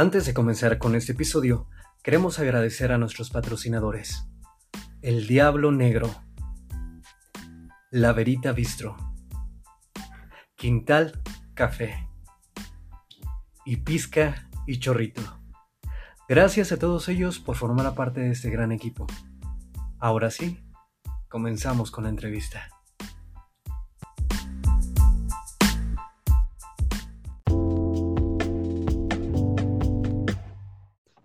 Antes de comenzar con este episodio, queremos agradecer a nuestros patrocinadores. El Diablo Negro. La Verita Bistro. Quintal Café. Y Pizca y Chorrito. Gracias a todos ellos por formar parte de este gran equipo. Ahora sí, comenzamos con la entrevista.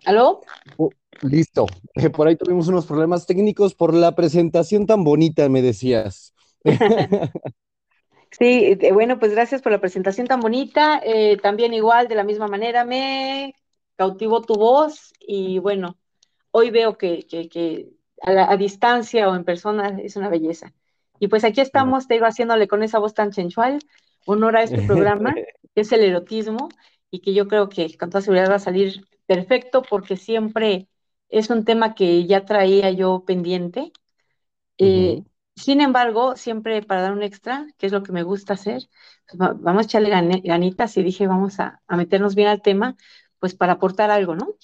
¿Aló? Oh, listo. Eh, por ahí tuvimos unos problemas técnicos por la presentación tan bonita, me decías. Sí, eh, bueno, pues gracias por la presentación tan bonita. Eh, también igual, de la misma manera, me cautivó tu voz y bueno, hoy veo que, que, a, a, distancia o en persona es una belleza. Y pues aquí estamos, te digo, haciéndole con esa voz tan sensual, honor a este programa, que es el erotismo, y que yo creo que con toda seguridad va a salir perfecto porque siempre es un tema que ya traía yo pendiente. Eh, sin embargo, siempre para dar un extra, que es lo que me gusta hacer, pues vamos a echarle ganitas y dije, vamos a, meternos bien al tema, pues para aportar algo, ¿no?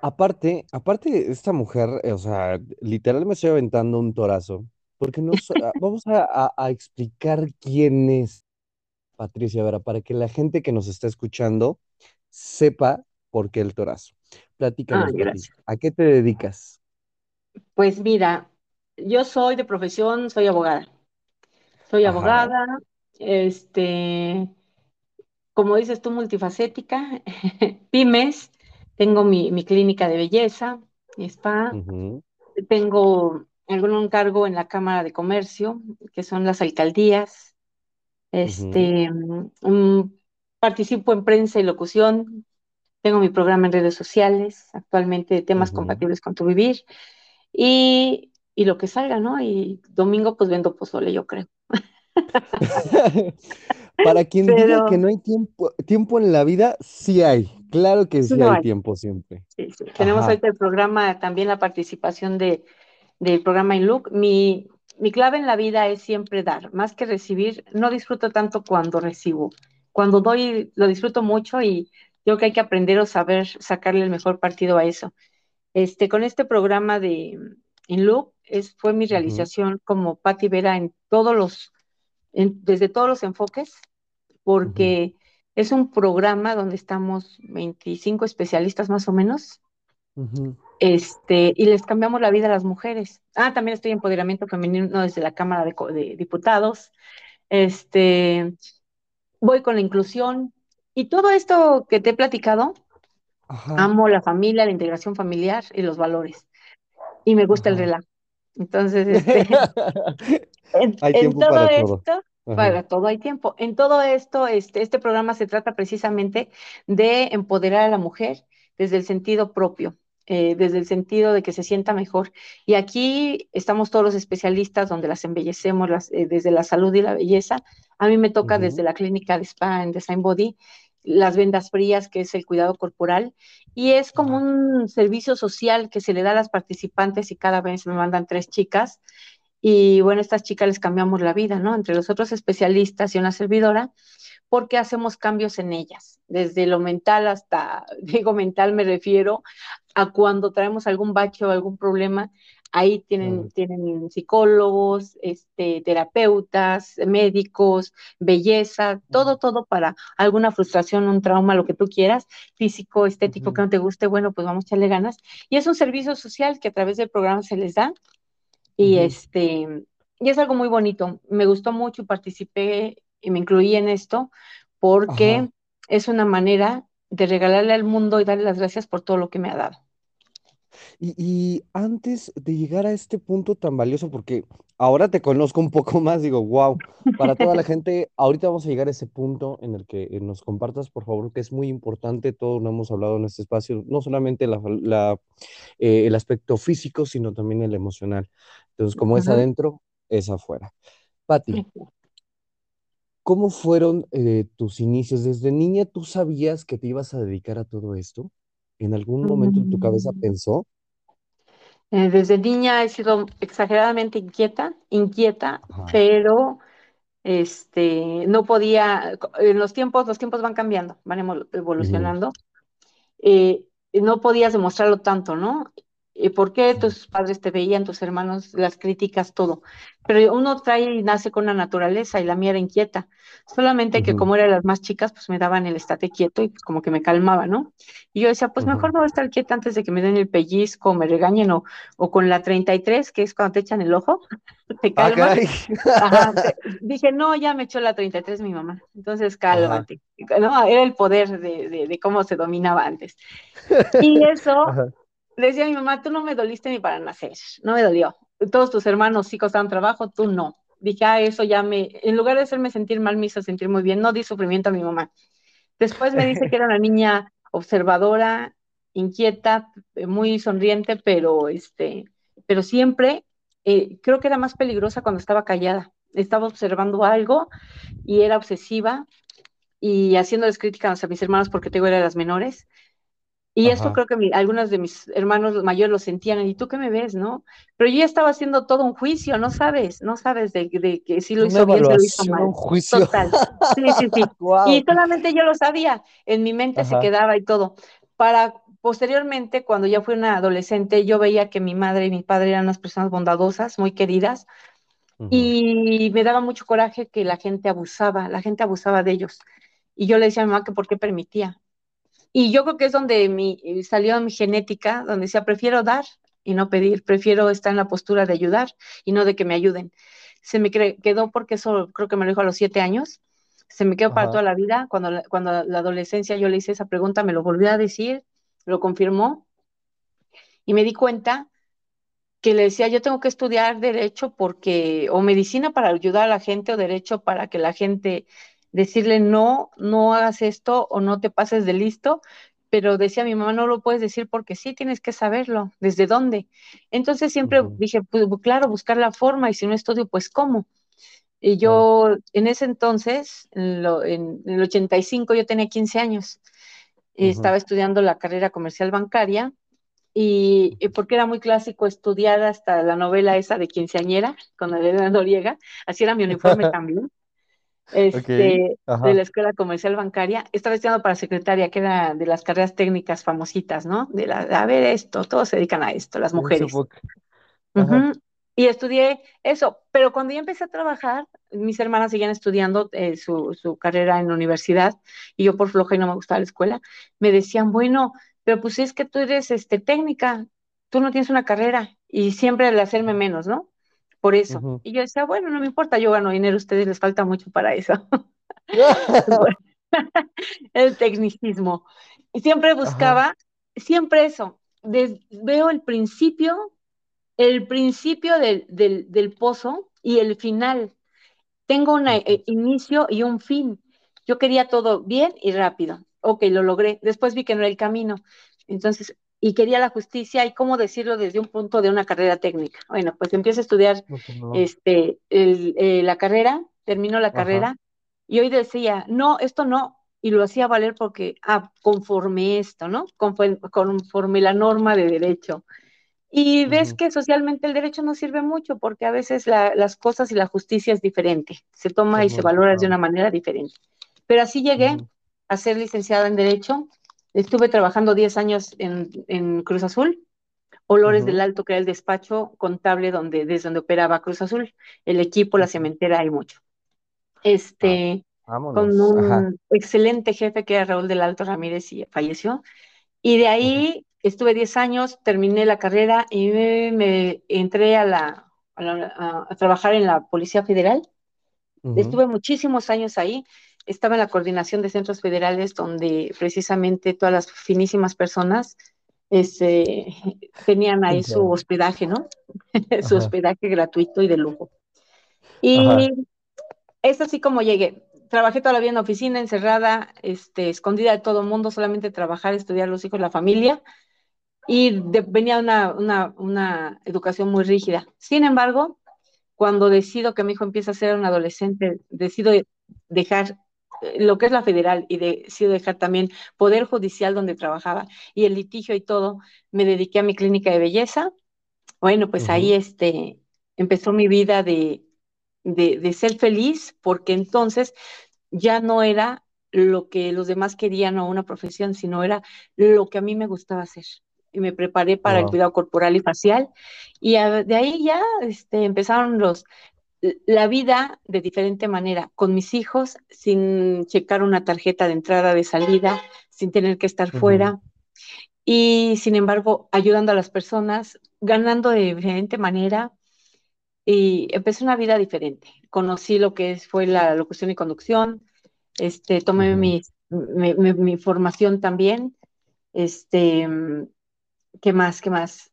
Aparte, aparte, esta mujer, eh, o sea, literal me estoy aventando un torazo, porque no, ah, vamos a, a, explicar quién es Patricia Vera, para que la gente que nos está escuchando sepa por qué el torazo. Platícanos, Ah, ¿a qué te dedicas? Pues mira, yo soy de profesión, soy abogada. Soy Ajá, abogada, este, como dices tú, multifacética, pymes, tengo mi, mi clínica de belleza, mi spa, tengo algún cargo en la Cámara de Comercio, que son las alcaldías, este, mm, participo en prensa y locución, tengo mi programa en redes sociales, actualmente de temas compatibles con tu vivir, y, y lo que salga, ¿no? Y domingo pues vendo pozole, yo creo. Para quien diga que Pero no hay tiempo, tiempo en la vida, sí hay. Claro que sí no hay hay. tiempo siempre. Sí, sí. Tenemos ahorita el programa, también la participación de, del programa InLook. Mi, mi clave en la vida es siempre dar, más que recibir. No disfruto tanto cuando recibo. Cuando doy, lo disfruto mucho y creo que hay que aprender o saber sacarle el mejor partido a eso. Este, con este programa de InLook, es, fue mi realización como Patti Vera en todos los, en- desde todos los enfoques porque es un programa donde estamos 25 especialistas más o menos, este, y les cambiamos la vida a las mujeres. Ah, también estoy en empoderamiento femenino desde la Cámara de, de Diputados. Este, voy con la inclusión y todo esto que te he platicado, Ajá. amo la familia, la integración familiar y los valores. Y me gusta el Ajá. relajo. Entonces, este, En, Hay en todo para todo. esto, Ajá. para todo hay tiempo. En todo esto, este, este programa se trata precisamente de empoderar a la mujer desde el sentido propio, eh, desde el sentido de que se sienta mejor. Y aquí estamos todos los especialistas donde las embellecemos las, eh, desde la salud y la belleza. A mí me toca desde ujú, la clínica de spa en Design Body, las vendas frías, que es el cuidado corporal, y es como un servicio social que se le da a las participantes y cada vez me mandan tres chicas y bueno, estas chicas les cambiamos la vida, ¿no? Entre los otros especialistas y una servidora, porque hacemos cambios en ellas, desde lo mental hasta, digo mental me refiero a cuando traemos algún bache o algún problema, ahí tienen, tienen psicólogos, este, terapeutas, médicos, belleza, todo, todo para alguna frustración, un trauma, lo que tú quieras, físico, estético, que no te guste, bueno, pues vamos a echarle ganas. Y es un servicio social que a través del programa se les da y este, y es algo muy bonito. Me gustó mucho y participé y me incluí en esto porque Ajá. es una manera de regalarle al mundo y darle las gracias por todo lo que me ha dado. Y, y antes de llegar a este punto tan valioso, porque ahora te conozco un poco más, digo, wow, para toda la gente, ahorita vamos a llegar a ese punto en el que eh, nos compartas, por favor, que es muy importante, todo lo hemos hablado en este espacio, no solamente la, la, eh, el aspecto físico, sino también el emocional. Entonces, como es adentro, es afuera. Pati, ¿cómo fueron eh, tus inicios? ¿Desde niña tú sabías que te ibas a dedicar a todo esto? ¿En algún momento tu cabeza Mm, pensó? eh, Desde niña he sido exageradamente inquieta, inquieta, Ajá. pero este, no podía, en los tiempos, los tiempos van cambiando, van evolucionando eh, no podías demostrarlo tanto, ¿no? ¿Por qué tus padres te veían, tus hermanos, las críticas, todo? Pero uno trae y nace con la naturaleza y la mía era inquieta. Solamente que como era las más chicas, pues me daban el estate quieto y pues como que me calmaba, ¿no? Y yo decía, pues mejor no voy a estar quieta antes de que me den el pellizco, me regañen o, o con la 33, que es cuando te echan el ojo, te Ah. Ajá, te- dije, no, ya me echó la 33 mi mamá, entonces cálmate. No, era el poder de, de, de cómo se dominaba antes. Y eso, Ajá. Le decía a mi mamá, tú no me doliste ni para nacer, no me dolió. Todos tus hermanos sí costaban trabajo, tú no. Dije, ah, eso ya me, en lugar de hacerme sentir mal, me hizo sentir muy bien, no di sufrimiento a mi mamá. Después me dice que era una niña observadora, inquieta, eh, muy sonriente, pero, este, pero siempre eh, creo que era más peligrosa cuando estaba callada. Estaba observando algo y era obsesiva y haciéndoles críticas a mis hermanos porque tengo era de las menores. Y esto Ajá. creo que mi, algunos de mis hermanos mayores lo sentían, ¿y tú qué me ves, no? Pero yo ya estaba haciendo todo un juicio, no sabes, no sabes de, de que si lo hizo bien, si lo hizo mal. un juicio. Total. Sí, sí, sí. Y solamente yo lo sabía, en mi mente se quedaba y todo. Para posteriormente, cuando ya fui una adolescente, yo veía que mi madre y mi padre eran unas personas bondadosas, muy queridas, y me daba mucho coraje que la gente abusaba, la gente abusaba de ellos. Y yo le decía a mi mamá que por qué permitía. Y yo creo que es donde mi, salió mi genética, donde decía, prefiero dar y no pedir, prefiero estar en la postura de ayudar y no de que me ayuden. Se me quedó porque eso creo que me lo dijo a los siete años, se me quedó para Ajá. toda la vida. Cuando, la- cuando la adolescencia yo le hice esa pregunta, me lo volvió a decir, lo confirmó y me di cuenta que le decía, yo tengo que estudiar derecho porque, o medicina para ayudar a la gente, o derecho para que la gente, decirle no, no hagas esto o no te pases de listo, pero decía mi mamá, no lo puedes decir porque sí, tienes que saberlo, ¿desde dónde? Entonces siempre dije, pues claro, buscar la forma y si no estudio, pues cómo. Y yo en ese entonces, en, lo- en el 85, yo tenía 15 años, estaba estudiando la carrera comercial bancaria y, y porque era muy clásico estudiar hasta la novela esa de quinceañera con Elena Noriega, así era mi uniforme también, este, de la escuela comercial bancaria, estaba estudiando para secretaria, que era de las carreras técnicas famositas, ¿no? De la, a ver esto, todos se dedican a esto, las mujeres. Y estudié eso, pero cuando ya empecé a trabajar, mis hermanas seguían estudiando eh, su, su carrera en la universidad y yo por floja y no me gustaba la escuela, me decían, bueno, pero pues es que tú eres este, técnica, tú no tienes una carrera y siempre el hacerme menos, ¿no? Por eso. Y yo decía, bueno, no me importa, yo gano dinero, a ustedes les falta mucho para eso. el tecnicismo. Y siempre buscaba, siempre eso, des- veo el principio, el principio del, del, del pozo y el final. Tengo un Ujú. inicio y un fin. Yo quería todo bien y rápido. Ok, lo logré. Después vi que no era el camino. Entonces, y quería la justicia y cómo decirlo desde un punto de una carrera técnica. Bueno, pues empiezo a estudiar No, no. este, el, eh, la carrera, termino la Ajá. carrera y hoy decía, no, esto no, y lo hacía valer porque, ah, conforme esto, ¿no? Conforme, conforme la norma de derecho. Y ves que socialmente el derecho no sirve mucho porque a veces la- las cosas y la justicia es diferente, se toma y se valora de una manera diferente. Pero así llegué a ser licenciada en Derecho, estuve trabajando 10 años en, en Cruz Azul, Olores Ujú. del Alto, que era el despacho contable donde, desde donde operaba Cruz Azul, el equipo, la cementera y mucho. Ah, Este, con vámonos. Ajá. un excelente jefe que era Raúl del Alto Ramírez y falleció. Y de ahí estuve 10 años, terminé la carrera y me, me entré a, la, a, la- a- a trabajar en la Policía Federal. Ujú. Estuve muchísimos años ahí. Estaba en la coordinación de centros federales donde precisamente todas las finísimas personas este, tenían ahí su hospedaje, ¿no? su hospedaje gratuito y de lujo. Ajá. Y es así como llegué. Trabajé toda la vida en oficina, encerrada, este, escondida de todo el mundo, solamente trabajar, estudiar los hijos, la familia, y de- venía una, una, una educación muy rígida. Sin embargo, cuando decido que mi hijo empieza a ser un adolescente, decido dejar lo que es la federal y decido dejar también poder judicial donde trabajaba y el litigio y todo, me dediqué a mi clínica de belleza. Bueno, pues ahí Ujú. este, empezó mi vida de, de, de ser feliz porque entonces ya no era lo que los demás querían o una profesión, sino era lo que a mí me gustaba hacer. Y me preparé para el cuidado corporal y facial. Y de ahí ya este, empezaron los, la vida de diferente manera, con mis hijos, sin checar una tarjeta de entrada, de salida, sin tener que estar fuera. Y sin embargo, ayudando a las personas, ganando de diferente manera. Y empecé una vida diferente. Conocí lo que fue la locución y conducción, este, tomé mi, mi, formación también. Este, ¿qué más? ¿Qué más?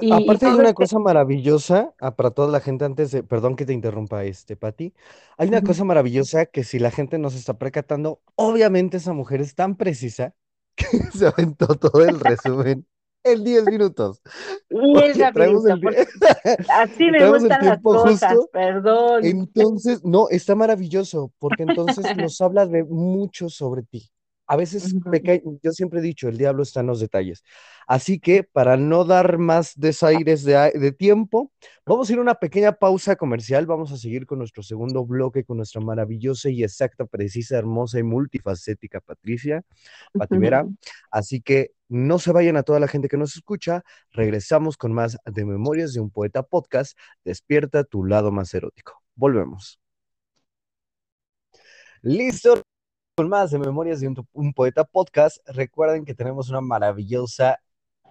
Y, Aparte hay una cosa maravillosa, ah, para toda la gente antes de, perdón que te interrumpa este, Pati, hay una cosa maravillosa que si la gente no se está percatando, obviamente esa mujer es tan precisa que se aventó todo el resumen en 10 minutos. Y es así me gustan las cosas, perdón. Entonces, no, está maravilloso, porque entonces nos habla de mucho sobre ti. A veces, yo siempre he dicho, el diablo está en los detalles. Así que, para no dar más desaires de, de, tiempo, vamos a ir a una pequeña pausa comercial. Vamos a seguir con nuestro segundo bloque, con nuestra maravillosa y exacta, precisa, hermosa y multifacética Patricia Patimera. Así que no se vayan a toda la gente que nos escucha. Regresamos con más de Memorias de un Poeta Podcast. Despierta tu lado más erótico. Volvemos. Listo con más de Memorias de un, Poeta Podcast. Recuerden que tenemos una maravillosa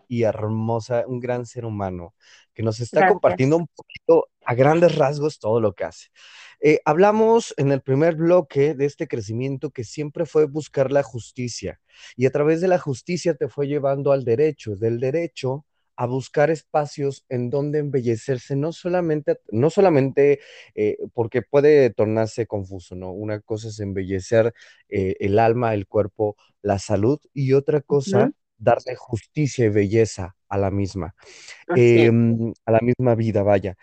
y hermosa, un gran ser humano que nos está compartiendo un poquito a grandes rasgos todo lo que hace. Eh, hablamos en el primer bloque de este crecimiento que siempre fue buscar la justicia y a través de la justicia te fue llevando al derecho, del derecho a buscar espacios en donde embellecerse, no solamente, no solamente eh, porque puede tornarse confuso, ¿no? Una cosa es embellecer eh, el alma, el cuerpo, la salud, y otra cosa, darle justicia y belleza a la misma, em, a la misma vida, vaya.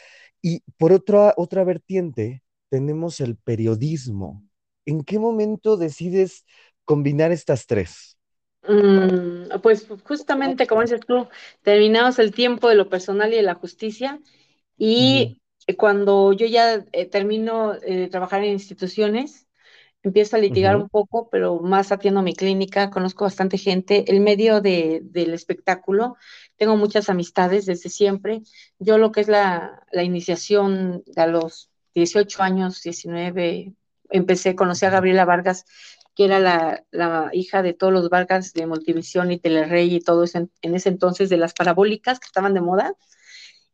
Y por otra, otra vertiente, tenemos el periodismo. ¿En qué momento decides combinar estas tres? Mm, pues justamente, como dices tú, terminamos el tiempo de lo personal y de la justicia y cuando yo ya eh, termino eh, de trabajar en instituciones, empiezo a litigar un poco, pero más atiendo mi clínica, conozco bastante gente, el medio de, del espectáculo, tengo muchas amistades desde siempre. Yo lo que es la, la iniciación a los 18 años, 19, empecé, conocí a Gabriela Vargas que era la, hija de todos los Vargas de Multivisión y Telerrey y todo eso en, ese entonces de las parabólicas que estaban de moda.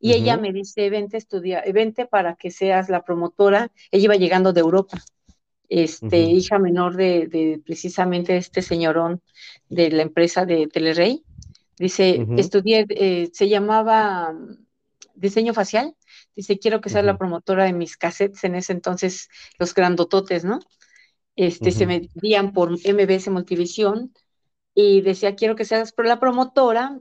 Y ella me dice, vente, estudia, vente para que seas la promotora. Ella iba llegando de Europa, este, hija menor de, precisamente este señorón de la empresa de Telerrey. Dice, estudié, eh, se llamaba mm, diseño facial. Dice, quiero que seas la promotora de mis cassettes en ese entonces, los grandototes, ¿no? Este, se medían por MBS Multivisión y decía, quiero que seas la promotora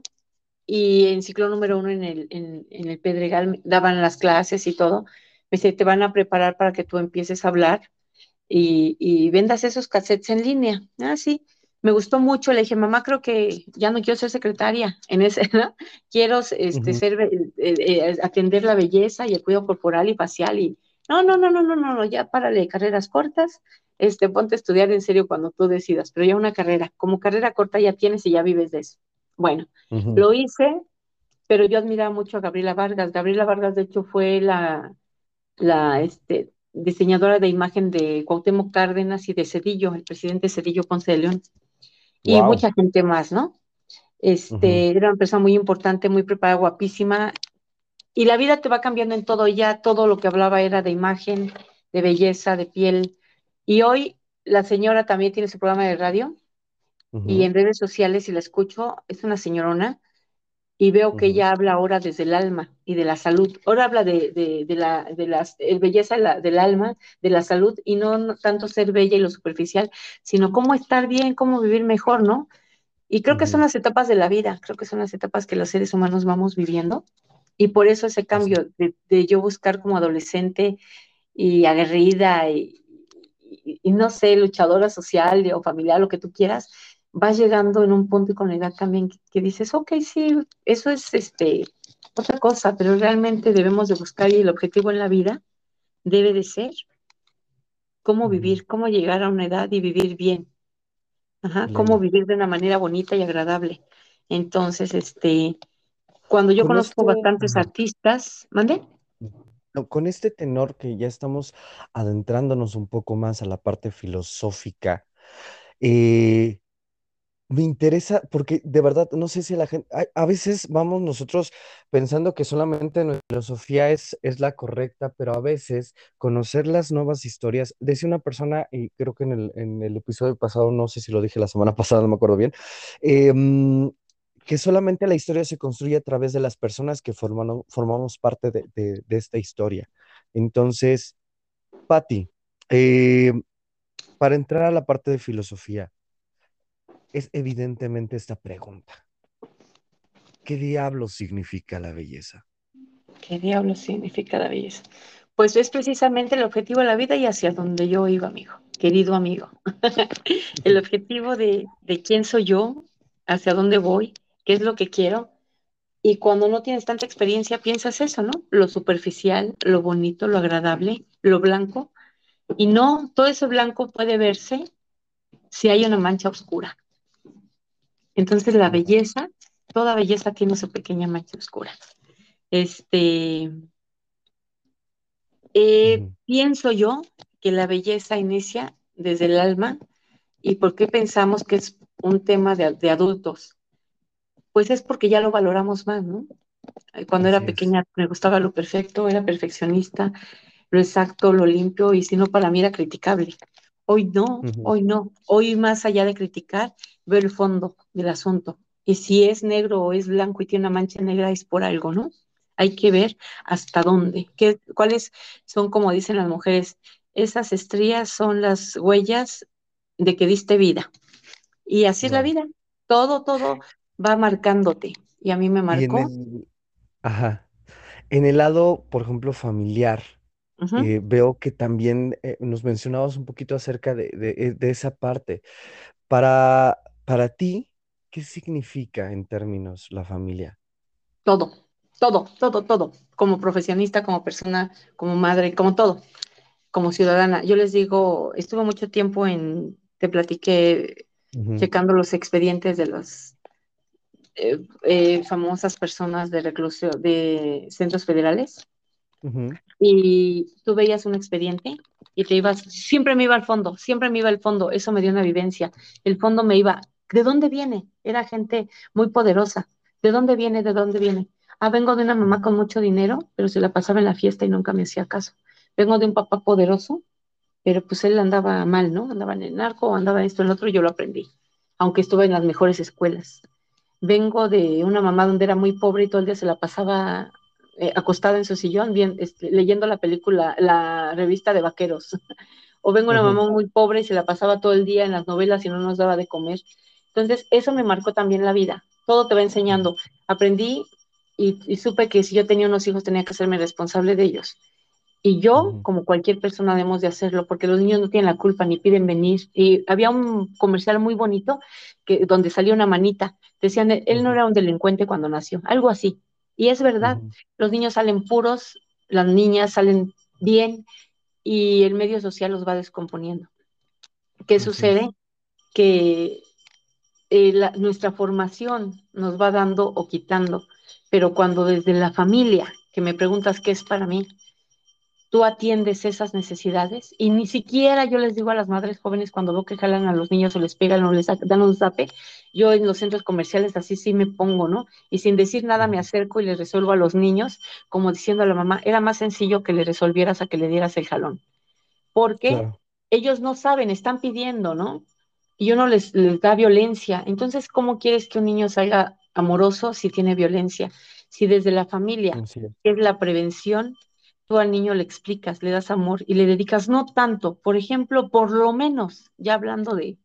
y en ciclo número uno en el, en, el Pedregal daban las clases y todo. Me dice, te van a preparar para que tú empieces a hablar y, vendas esos cassettes en línea. Ah, sí, me gustó mucho. Le dije, mamá, creo que ya no quiero ser secretaria en ese, ¿no? Quiero este, ser, eh, eh, atender la belleza y el cuidado corporal y facial y no, no, no, no, no, no, ya párale carreras cortas, este, ponte a estudiar en serio cuando tú decidas, pero ya una carrera, como carrera corta ya tienes y ya vives de eso. Bueno, lo hice, pero yo admiraba mucho a Gabriela Vargas. Gabriela Vargas, de hecho, fue la, la este, diseñadora de imagen de Cuauhtémoc Cárdenas y de Cedillo, el presidente Cedillo Ponce de León, y mucha gente más, ¿no? Este, Era una persona muy importante, muy preparada, guapísima, y la vida te va cambiando en todo, ya todo lo que hablaba era de imagen, de belleza, de piel. Y hoy la señora también tiene su programa de radio y en redes sociales, si la escucho, es una señorona y veo que ella habla ahora desde el alma y de la salud. Ahora habla de, de, la de las, belleza del alma, de la salud y no, tanto ser bella y lo superficial, sino cómo estar bien, cómo vivir mejor, ¿no? Y creo que son las etapas de la vida, creo que son las etapas que los seres humanos vamos viviendo y por eso ese cambio de, yo buscar como adolescente y aguerrida y, no sé, luchadora social o familiar, lo que tú quieras, vas llegando en un punto y con la edad también que, dices, ok, sí, eso es este, otra cosa, pero realmente debemos de buscar y el objetivo en la vida debe de ser cómo vivir, cómo llegar a una edad y vivir bien. Ajá, cómo vivir de una manera bonita y agradable. Entonces, este, cuando yo conozco bastantes artistas, ¿mande? Con este tenor que ya estamos adentrándonos un poco más a la parte filosófica, eh, me interesa porque de verdad no sé si la gente, a, veces vamos nosotros pensando que solamente nuestra filosofía es, es la correcta, pero a veces conocer las nuevas historias, decía una persona, y creo que en el, en el episodio pasado, no sé si lo dije la semana pasada, no me acuerdo bien, em, que solamente la historia se construye a través de las personas que formamos parte de, de, esta historia. Entonces, Patti, em, para entrar a la parte de filosofía, es evidentemente esta pregunta. ¿Qué diablos significa la belleza? ¿Qué diablos significa la belleza? Pues es precisamente el objetivo de la vida y hacia donde yo iba, amigo, querido amigo. el objetivo de, de quién soy yo, hacia dónde voy, qué es lo que quiero. Y cuando no tienes tanta experiencia, piensas eso, ¿no? Lo superficial, lo bonito, lo agradable, lo blanco. Y no, todo ese blanco puede verse si hay una mancha oscura. Entonces la belleza, toda belleza tiene su pequeña mancha oscura. Este, eh, pienso yo que la belleza inicia desde el alma y por qué pensamos que es un tema de, adultos. Pues es porque ya lo valoramos más, ¿no? Cuando era pequeña me gustaba lo perfecto, era perfeccionista, lo exacto, lo limpio, y si no, para mí era criticable. Hoy no, hoy no. Hoy más allá de criticar, veo el fondo del asunto. Y si es negro o es blanco y tiene una mancha negra, es por algo, ¿no? Hay que ver hasta dónde, qué, cuáles son, como dicen las mujeres, esas estrías son las huellas de que diste vida. Y así es la vida. Todo, todo va marcándote. Y a mí me marcó. ajá. En el lado, por ejemplo, familiar, eh, veo que también eh, nos mencionabas un poquito acerca de, eh, esa parte. Para, para ti, ¿qué significa en términos la familia? Todo, todo, todo, todo. Como profesionista, como persona, como madre, como todo, como ciudadana. Yo les digo, estuve mucho tiempo en, te platiqué, checando los expedientes de las famosas personas de reclusión, de centros federales y tú veías un expediente y te ibas, siempre me iba al fondo, siempre me iba al fondo, eso me dio una vivencia. El fondo me iba, ¿de dónde viene? Era gente muy poderosa. ¿De dónde viene? ¿De dónde viene? Ah, vengo de una mamá con mucho dinero, pero se la pasaba en la fiesta y nunca me hacía caso. Vengo de un papá poderoso, pero pues él andaba mal, ¿no? Andaba en el narco, andaba esto, en el otro, y yo lo aprendí, aunque estuve en las mejores escuelas. Vengo de una mamá donde era muy pobre y todo el día se la pasaba eh, acostada en su sillón bien, este, leyendo la película, la revista de vaqueros. o vengo una mamá muy pobre y se la pasaba todo el día en las novelas y no nos daba de comer. Entonces, eso me marcó también la vida. Todo te va enseñando. Aprendí y, supe que si yo tenía unos hijos tenía que hacerme responsable de ellos. Y yo, como cualquier persona, debemos de hacerlo, porque los niños no tienen la culpa ni piden venir. Y había un comercial muy bonito que, donde salía una manita. Decían, él no era un delincuente cuando nació, algo así. Y es verdad, los niños salen puros, las niñas salen bien y el medio social los va descomponiendo. ¿Qué sucede? Que eh, nuestra formación nos va dando o quitando, pero cuando desde la familia, que me preguntas qué es para mí, tú atiendes esas necesidades y ni siquiera yo les digo a las madres jóvenes cuando veo que jalan a los niños o les pegan o les dan un zape, yo en los centros comerciales así sí me pongo, ¿no? Y sin decir nada me acerco y les resuelvo a los niños, como diciendo a la mamá, era más sencillo que le resolvieras a que le dieras el jalón. Porque ellos no saben, están pidiendo, ¿no? Y uno les, les da violencia. Entonces, ¿cómo quieres que un niño salga amoroso si tiene violencia? Si desde la familia, es la prevención, tú al niño le explicas, le das amor y le dedicas no tanto, por ejemplo, por lo menos, ya hablando de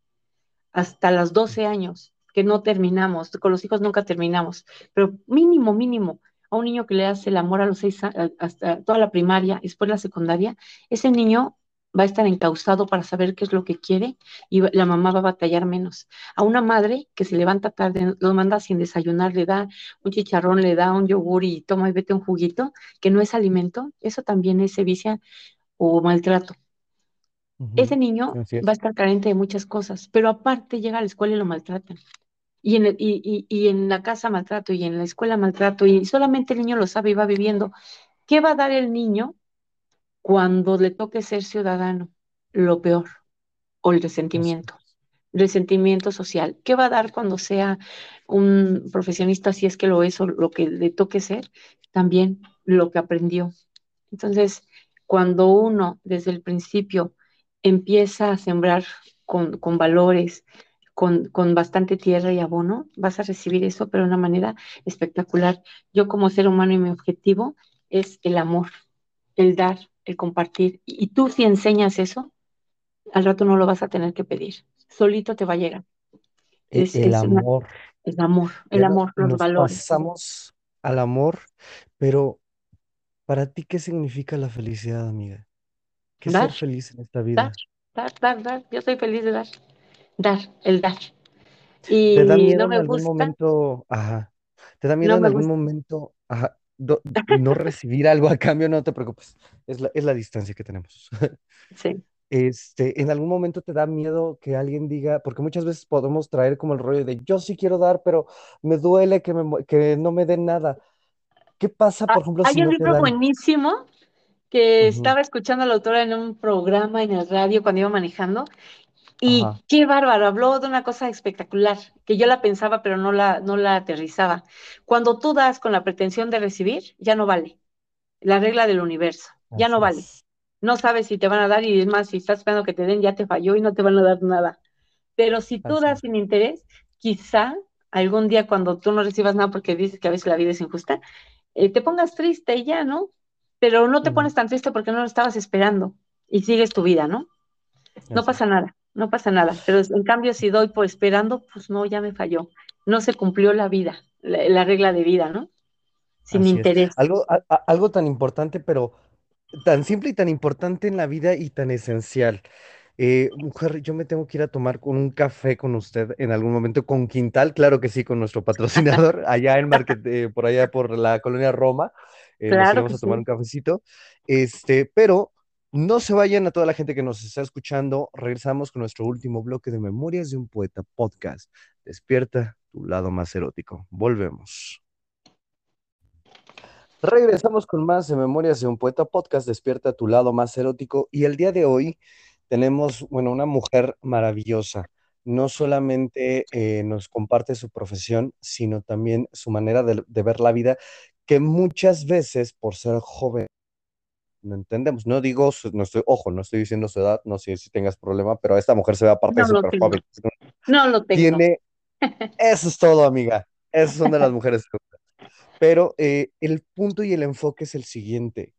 hasta los 12 años, que no terminamos, con los hijos nunca terminamos, pero mínimo, mínimo, a un niño que le hace el amor a los seis, hasta toda la primaria, después la secundaria, ese niño va a estar encausado para saber qué es lo que quiere y la mamá va a batallar menos. A una madre que se levanta tarde, lo manda sin desayunar, le da un chicharrón, le da un yogur y toma y vete un juguito, que no es alimento, eso también es sevicia o maltrato. ese niño va a estar carente de muchas cosas, pero aparte llega a la escuela y lo maltratan. Y en, y, y, en la casa maltrato y en la escuela maltrato y solamente el niño lo sabe y va viviendo. ¿Qué va a dar el niño cuando le toque ser ciudadano? Lo peor, o el resentimiento resentimiento social. ¿Qué va a dar cuando sea un profesionista, si es que lo es o lo que le toque ser? También lo que aprendió. Entonces, cuando uno desde el principio empieza a sembrar con, valores, con, con, bastante tierra y abono, vas a recibir eso, pero de una manera espectacular. Yo como ser humano y mi objetivo es el amor, el dar, el compartir. Y tú si enseñas eso, al rato no lo vas a tener que pedir solito te va a llegar. E es, el amor. el amor, el amor, los nos valores. Pasamos al amor, pero para ti, ¿qué significa la felicidad, amiga? ¿Qué es ser feliz en esta vida? Dar, dar, dar, Yo soy feliz de dar. Dar, el dar. Y ¿Te da miedo no en me algún gusta, momento, ajá, te da miedo no en algún gusta. momento, ajá, do- no recibir algo a cambio? No te preocupes, es la, es la distancia que tenemos. Sí. Este, en algún momento te da miedo que alguien diga, porque muchas veces podemos traer como el rollo de yo sí quiero dar, pero me duele que, me, que no me den nada. ¿Qué pasa, Ah, por ejemplo, Hay si un no libro dan? buenísimo que Ujú, estaba escuchando a la autora en un programa en el radio cuando iba manejando y Ajá, qué bárbaro, habló de una cosa espectacular que yo la pensaba pero no la, no la aterrizaba. Cuando tú das con la pretensión de recibir, ya no vale. La regla del universo, ya no vale. es, No sabes si te van a dar y es más, si estás esperando que te den, ya te falló y no te van a dar nada. Pero si tú así das sin interés, quizá algún día cuando tú no recibas nada porque dices que a veces la vida es injusta, eh, te pongas triste y ya, ¿no? Pero no te pones tan triste porque no lo estabas esperando y sigues tu vida, ¿no? No Así pasa nada, no pasa nada. Pero en cambio, si doy por esperando, pues no, ya me falló. No se cumplió la vida, la, la regla de vida, ¿no? Sin así es. interés. Algo, a- a- algo tan importante, pero tan simple y tan importante en la vida y tan esencial. Eh, mujer, yo me tengo que ir a tomar con un café con usted en algún momento con Quintal, claro que sí, con nuestro patrocinador, allá en Market, eh, por allá por la colonia Roma, eh, nos Claro iremos que a tomar un cafecito, este, pero no se vayan a toda la gente que nos está escuchando, regresamos con nuestro último bloque de Memorias de un Poeta Podcast. Despierta tu lado más erótico. Volvemos. Regresamos con más de Memorias de un Poeta Podcast, Despierta tu lado más erótico. Y el día de hoy tenemos, bueno, una mujer maravillosa. No solamente eh, nos comparte su profesión, sino también su manera de, de ver la vida, que muchas veces, por ser joven, no entendemos. No digo, no estoy, ojo, no estoy diciendo su edad, no sé si tengas problema, pero esta mujer se ve aparte No lo súper joven. No lo tengo. Tiene, eso es todo, amiga. Esas son de las mujeres. Pero eh, el punto y el enfoque es el siguiente.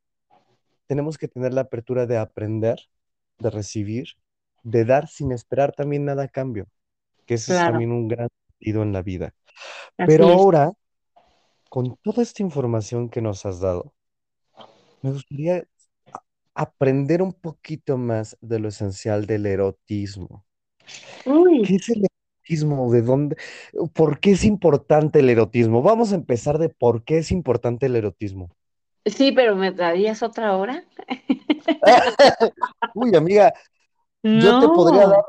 Tenemos que tener la apertura de aprender, de recibir, de dar sin esperar también nada a cambio, que ese es también un gran sentido en la vida. Pero es. ahora, con toda esta información que nos has dado, me gustaría aprender un poquito más de lo esencial del erotismo. Uy, ¿Qué es el erotismo? ¿De dónde? ¿Por qué es importante el erotismo? Vamos a empezar de por qué es importante el erotismo. sí, pero ¿me darías otra hora? Uy, amiga, yo te podría dar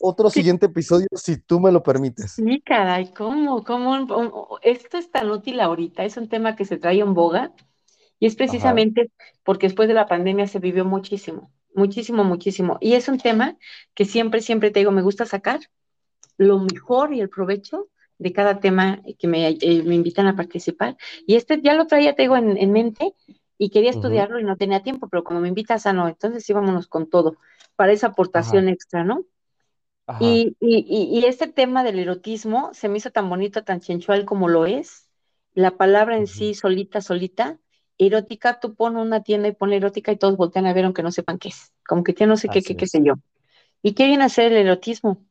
otro siguiente episodio si tú me lo permites. sí, caray, ¿cómo? ¿Cómo? ¿Cómo? Esto es tan útil ahorita, es un tema que se trae en boga y es Ajá, precisamente porque después de la pandemia se vivió muchísimo, muchísimo, muchísimo. Y es un tema que siempre, siempre te digo, me gusta sacar lo mejor y el provecho de cada tema que me, eh, me invitan a participar. Y este ya lo traía, te digo, en, en mente y quería estudiarlo y no tenía tiempo, pero como me invitas a no, entonces sí, vámonos con todo, para esa ajá, aportación extra, ¿no? Y, y, y, este tema del erotismo se me hizo tan bonito, tan sensual como lo es. La palabra en sí, solita, solita, erótica, tú pon una tienda y pon erótica y todos voltean a ver aunque no sepan qué es. Como que ya no sé qué, qué, sé yo. ¿Y qué viene a ser el erotismo?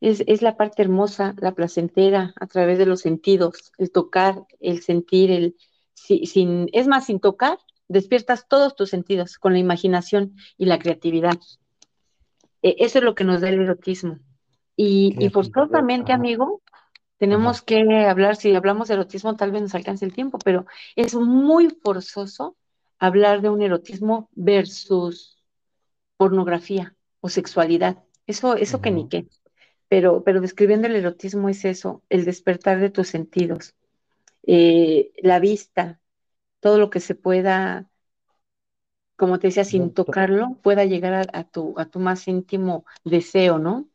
Es, es la parte hermosa, la placentera, a través de los sentidos, el tocar, el sentir, el si- sin, es más, sin tocar, despiertas todos tus sentidos con la imaginación y la creatividad. Eh, eso es lo que nos da el erotismo. Y, y forzosamente, ajá, ajá, tenemos que hablar, si hablamos de erotismo, tal vez nos alcance el tiempo, pero es muy forzoso hablar de un erotismo versus pornografía o sexualidad. Eso, eso que ni qué. Pero, pero describiendo el erotismo es eso, el despertar de tus sentidos, eh, la vista, todo lo que se pueda, como te decía, sin tocarlo, pueda llegar a, tu, a tu más íntimo deseo, ¿no?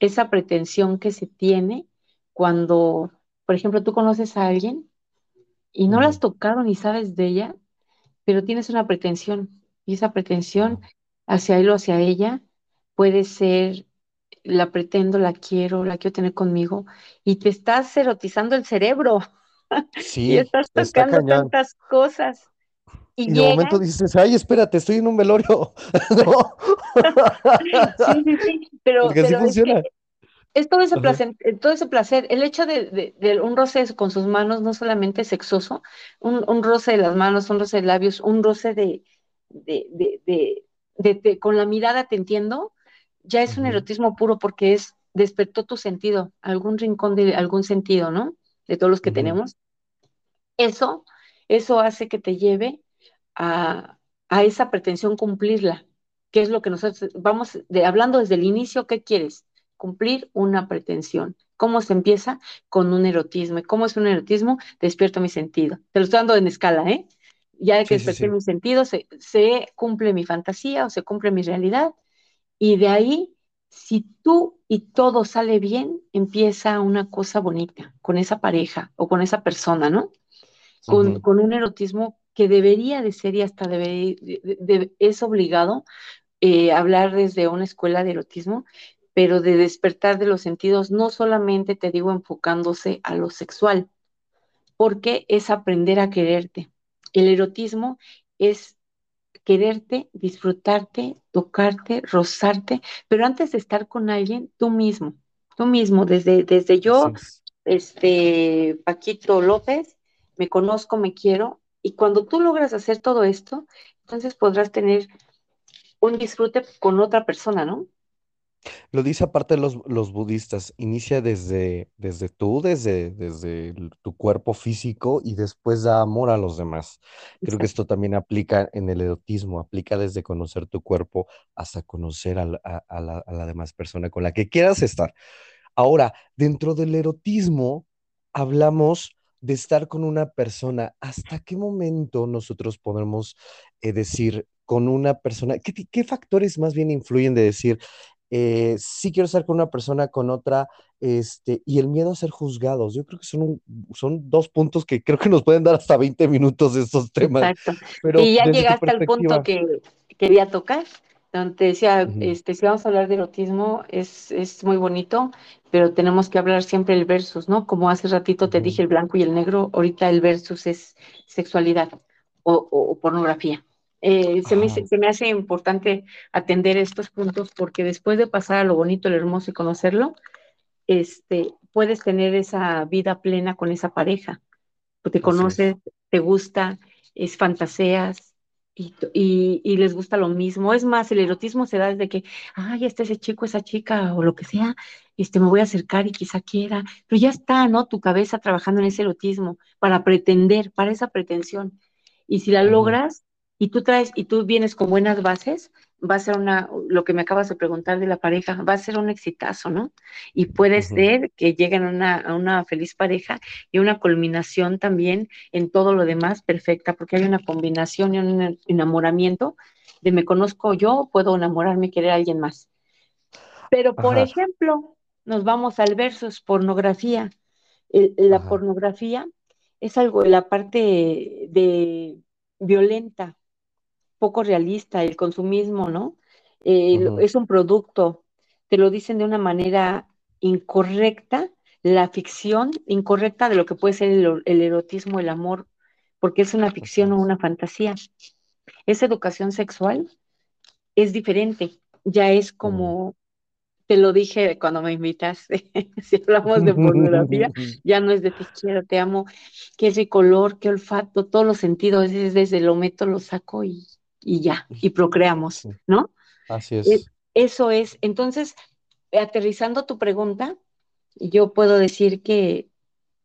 Esa pretensión que se tiene cuando, por ejemplo, tú conoces a alguien y no la has tocado ni sabes de ella, pero tienes una pretensión y esa pretensión hacia él o hacia ella puede ser la pretendo, la quiero, la quiero tener conmigo y te estás erotizando el cerebro Sí, y estás tocando tantas cosas. Y, de momento dices, ay, espérate, estoy en un velorio. no. sí, sí, sí, pero, funciona. Es, todo ese placer, todo ese placer, el hecho de, de, un roce con sus manos, no solamente sexoso, un, un, roce de las manos, un roce de labios, un roce de, de, con la mirada, te entiendo, ya es un erotismo puro porque es, despertó tu sentido, algún rincón de algún sentido, ¿no? De todos los que tenemos. Eso, eso hace que te lleve a, a esa pretensión cumplirla, que es lo que nosotros vamos hablando desde el inicio, ¿qué quieres? Cumplir una pretensión. ¿Cómo se empieza? Con un erotismo. ¿Y cómo es un erotismo? Despierto mi sentido. Te lo estoy dando en escala, ¿eh? Ya que desperté mi sentido, se, se cumple mi fantasía o se cumple mi realidad. Y de ahí, si tú y todo sale bien, empieza una cosa bonita con esa pareja o con esa persona, ¿no? Con, con un erotismo que debería de ser y hasta debe, es obligado eh, hablar desde una escuela de erotismo, pero de despertar de los sentidos, no solamente te digo enfocándose a lo sexual, porque es aprender a quererte. El erotismo es quererte, disfrutarte, tocarte, rozarte, pero antes de estar con alguien, tú mismo, tú mismo, desde, desde yo, este, Paquito López, me conozco, me quiero, y cuando tú logras hacer todo esto, entonces podrás tener un disfrute con otra persona, ¿no? Lo dice aparte los, los budistas, inicia desde, desde tú, desde, desde tu cuerpo físico y después da amor a los demás. Creo que esto también aplica en el erotismo, aplica desde conocer tu cuerpo hasta conocer a la, a la demás persona con la que quieras estar. Ahora, dentro del erotismo, hablamos de estar con una persona. ¿Hasta qué momento nosotros podemos eh, decir con una persona? ¿qué, ¿qué, factores más bien influyen de decir, eh, sí quiero estar con una persona, con otra, este, y el miedo a ser juzgados. Yo creo que son, son dos puntos que creo que nos pueden dar hasta 20 minutos de estos temas. Exacto. y ya llegaste al punto que quería tocar, donde decía, este, si vamos a hablar de erotismo, es, es muy bonito, pero tenemos que hablar siempre el versus, ¿no? Como hace ratito te dije el blanco y el negro, ahorita el versus es sexualidad o pornografía. Eh, se, me, se, me, hace importante atender estos puntos porque después de pasar a lo bonito, lo hermoso y conocerlo, este, puedes tener esa vida plena con esa pareja. Te conoces, te gusta, es fantaseas y, y, y, les gusta lo mismo. Es más, el erotismo se da desde que, ay, este ese chico, esa chica o lo que sea, este, me voy a acercar y quizá quiera, pero ya está, ¿no? Tu cabeza trabajando en ese erotismo para pretender, para esa pretensión. Y si la logras, y tú traes, y tú vienes con buenas bases, va a ser una, lo que me acabas de preguntar de la pareja, va a ser un exitazo, ¿no? Y puede ser que lleguen a una, a una feliz pareja y una culminación también en todo lo demás perfecta, porque hay una combinación y un enamoramiento de me conozco yo, puedo enamorarme y querer a alguien más. Pero, por ejemplo, nos vamos al versus pornografía. la pornografía es algo, la parte de violenta, poco realista, el consumismo, ¿no? Eh, es un producto, te lo dicen de una manera incorrecta, la ficción incorrecta de lo que puede ser el, erotismo, el amor, porque es una ficción o una fantasía. Esa educación sexual es diferente, ya es como, te lo dije cuando me invitaste, si hablamos de pornografía, ya no es de te quiero, te amo, qué es color, qué olfato, todos los sentidos, es desde lo meto, lo saco y y ya, y procreamos, ¿no? Así es. Eso es. Entonces, aterrizando tu pregunta, yo puedo decir que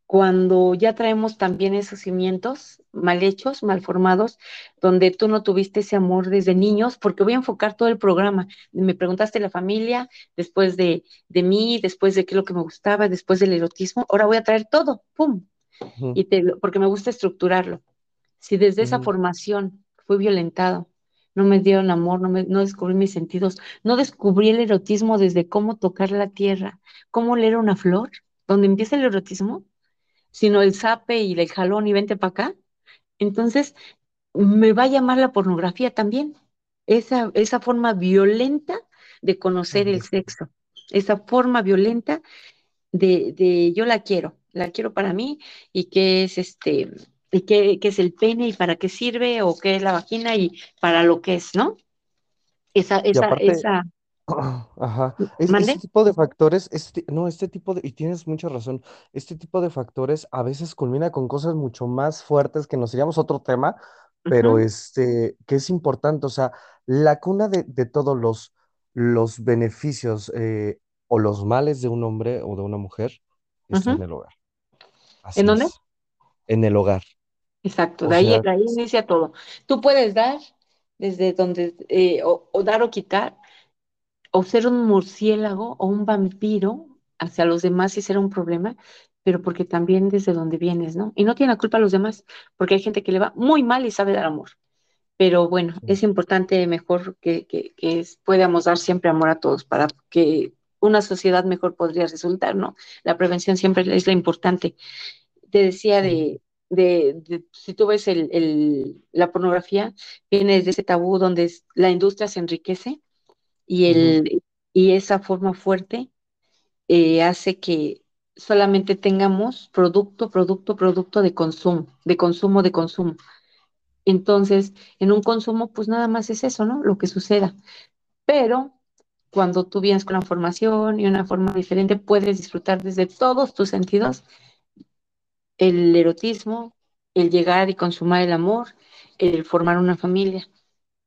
cuando ya traemos también esos cimientos mal hechos, mal formados, donde tú no tuviste ese amor desde niños, porque voy a enfocar todo el programa. Me preguntaste la familia, después de, de mí, después de qué es lo que me gustaba, después del erotismo, ahora voy a traer todo, ¡pum! y te, porque me gusta estructurarlo. Si desde esa formación fui violentado, no me dieron amor, no, me, no descubrí mis sentidos, no descubrí el erotismo desde cómo tocar la tierra, cómo leer una flor, donde empieza el erotismo, sino el zape y el jalón y vente para acá. Entonces, me va a llamar la pornografía también, esa, esa forma violenta de conocer el sexo, esa forma violenta de, de yo la quiero, la quiero para mí y qué es este, y qué, qué, es el pene y para qué sirve o qué es la vagina y para lo que es, ¿no? Esa, esa, aparte, esa. Ajá. Es, este tipo de factores, este, no, este tipo de, y tienes mucha razón, este tipo de factores a veces culmina con cosas mucho más fuertes que nos iríamos otro tema, pero uh -huh. este, que es importante, o sea, la cuna de, de todos los, los beneficios eh, o los males de un hombre o de una mujer está uh -huh. en el hogar. Así ¿En dónde? Es. En el hogar. Exacto, de ahí, sea, de ahí, inicia todo. Tú puedes dar desde donde, eh, o, o, dar o quitar, o ser un murciélago o un vampiro hacia los demás si será un problema, pero porque también desde donde vienes, ¿no? Y no tiene la culpa a los demás, porque hay gente que le va muy mal y sabe dar amor. Pero bueno, es importante mejor que, que, que podamos dar siempre amor a todos para que una sociedad mejor podría resultar, ¿no? La prevención siempre es la importante te decía de, de, de, si tú ves el, el, la pornografía, viene desde ese tabú donde es, la industria se enriquece y, el, uh -huh. y esa forma fuerte eh, hace que solamente tengamos producto, producto, producto de consumo, de consumo, de consumo. Entonces, en un consumo, pues nada más es eso, ¿no? Lo que suceda. Pero cuando tú vienes con la formación y una forma diferente, puedes disfrutar desde todos tus sentidos el erotismo, el llegar y consumar el amor, el formar una familia.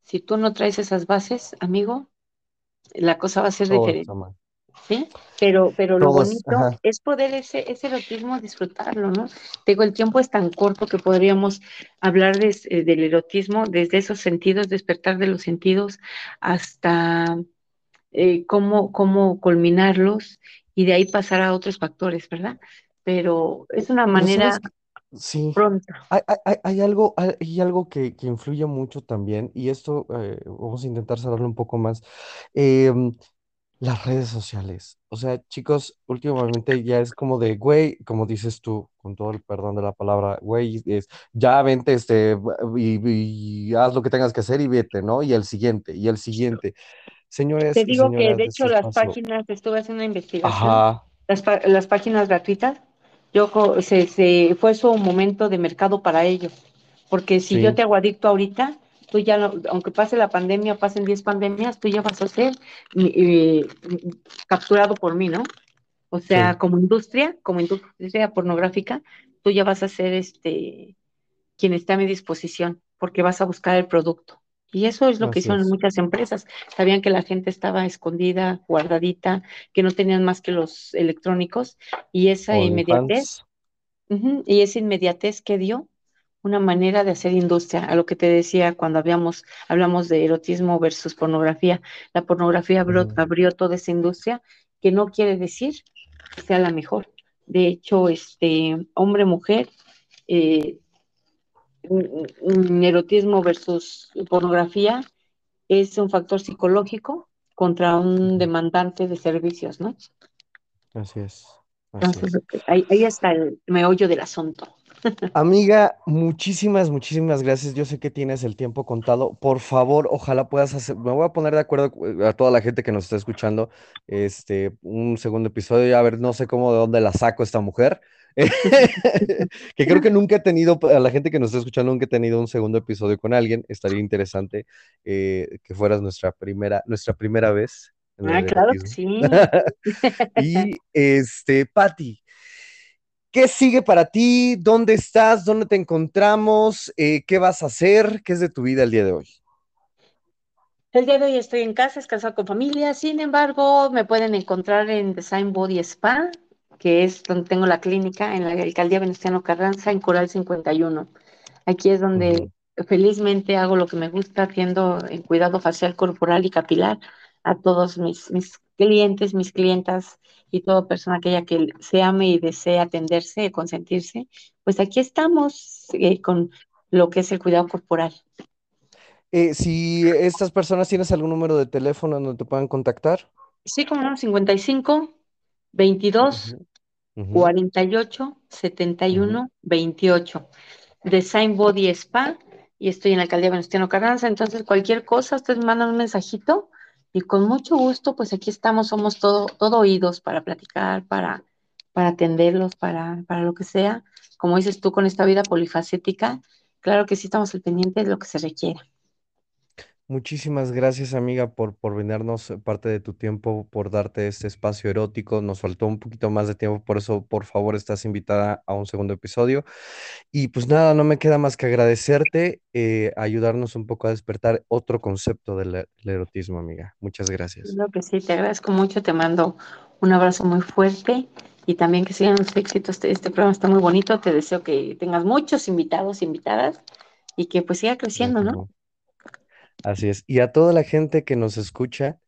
Si tú no traes esas bases, amigo, la cosa va a ser Todo diferente. ¿Sí? Pero, pero lo Todos, bonito ajá. es poder ese, ese erotismo disfrutarlo, ¿no? Digo, el tiempo es tan corto que podríamos hablar de, eh, del erotismo desde esos sentidos, despertar de los sentidos, hasta eh, cómo, cómo culminarlos y de ahí pasar a otros factores, ¿verdad? Pero es una manera sí. pronta. Hay, hay, hay, algo, hay algo que, que, influye mucho también, y esto eh, vamos a intentar cerrarlo un poco más. Eh, las redes sociales. O sea, chicos, últimamente ya es como de, güey, como dices tú, con todo el perdón de la palabra, güey, es, ya vente este, y, y, haz lo que tengas que hacer y vete, ¿no? Y el siguiente, y el siguiente. Señores. Te digo que de hecho las páginas, estuve haciendo una investigación. Ajá. Las, las páginas gratuitas yo se, se, fue su momento de mercado para ellos. Porque si sí. yo te hago adicto ahorita, tú ya, aunque pase la pandemia, pasen 10 pandemias, tú ya vas a ser eh, capturado por mí, ¿no? O sea, sí. como industria, como industria pornográfica, tú ya vas a ser este quien está a mi disposición, porque vas a buscar el producto. Y eso es lo Así que hicieron es. muchas empresas. Sabían que la gente estaba escondida, guardadita, que no tenían más que los electrónicos. Y esa inmediatez, uh -huh, y esa inmediatez que dio una manera de hacer industria, a lo que te decía cuando habíamos, hablamos de erotismo versus pornografía. La pornografía abrió, abrió toda esa industria, que no quiere decir que sea la mejor. De hecho, este hombre, mujer, eh, erotismo versus pornografía es un factor psicológico contra un demandante de servicios, ¿no? Así es. Así Entonces, es. Ahí, ahí, está el meollo del asunto. Amiga, muchísimas, muchísimas gracias. Yo sé que tienes el tiempo contado. Por favor, ojalá puedas hacer, me voy a poner de acuerdo a toda la gente que nos está escuchando, este, un segundo episodio, a ver, no sé cómo de dónde la saco esta mujer, que creo que nunca he tenido, a la gente que nos está escuchando, nunca he tenido un segundo episodio con alguien. Estaría interesante eh, que fueras nuestra primera, nuestra primera vez. ah, claro que sí. y este, Patti, ¿qué sigue para ti? ¿Dónde estás? ¿Dónde te encontramos? Eh, ¿Qué vas a hacer? ¿Qué es de tu vida el día de hoy? El día de hoy estoy en casa, descansando con familia. Sin embargo, me pueden encontrar en Design Body Spa que es donde tengo la clínica, en la alcaldía Venustiano Carranza, en Coral 51. Aquí es donde felizmente hago lo que me gusta, haciendo en cuidado facial, corporal y capilar a todos mis, mis clientes, mis clientas y toda persona aquella que se ame y desee atenderse, consentirse, pues aquí estamos eh, con lo que es el cuidado corporal. Eh, si estas personas tienes algún número de teléfono donde te puedan contactar. Sí, como no, 55 22 48 71 28. Design Body Spa y estoy en la alcaldía Venustiano Carranza. Entonces, cualquier cosa, ustedes mandan un mensajito y con mucho gusto, pues aquí estamos, somos todo, todo oídos para platicar, para, para atenderlos, para, para lo que sea. Como dices tú, con esta vida polifacética, claro que sí estamos al pendiente de lo que se requiera. Muchísimas gracias, amiga, por, por brindarnos parte de tu tiempo, por darte este espacio erótico. Nos faltó un poquito más de tiempo, por eso, por favor, estás invitada a un segundo episodio. Y pues nada, no me queda más que agradecerte, eh, ayudarnos un poco a despertar otro concepto del, erotismo, amiga. Muchas gracias. Creo que sí, te agradezco mucho, te mando un abrazo muy fuerte y también que sigan los éxitos. Este, este programa está muy bonito, te deseo que tengas muchos invitados, invitadas y que pues siga creciendo, ¿no? Así es. Y a toda la gente que nos escucha,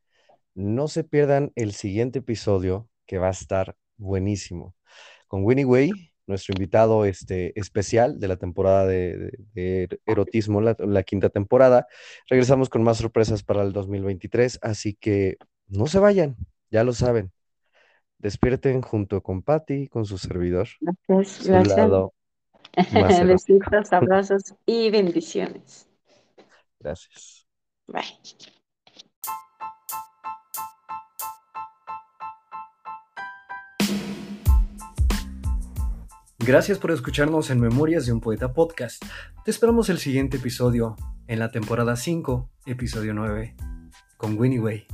no se pierdan el siguiente episodio que va a estar buenísimo. Con Winnie Way, nuestro invitado este, especial de la temporada de, erotismo, la, la, quinta temporada. Regresamos con más sorpresas para el 2023, así que no se vayan, ya lo saben. Despierten junto con Patty, con su servidor. Gracias, gracias. Besitos, abrazos y bendiciones. Gracias. Bye. Gracias por escucharnos en Memorias de un Poeta Podcast. Te esperamos el siguiente episodio, en la temporada 5, episodio 9, con Winnie Way.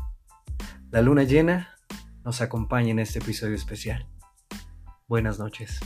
La luna llena nos acompaña en este episodio especial. Buenas noches.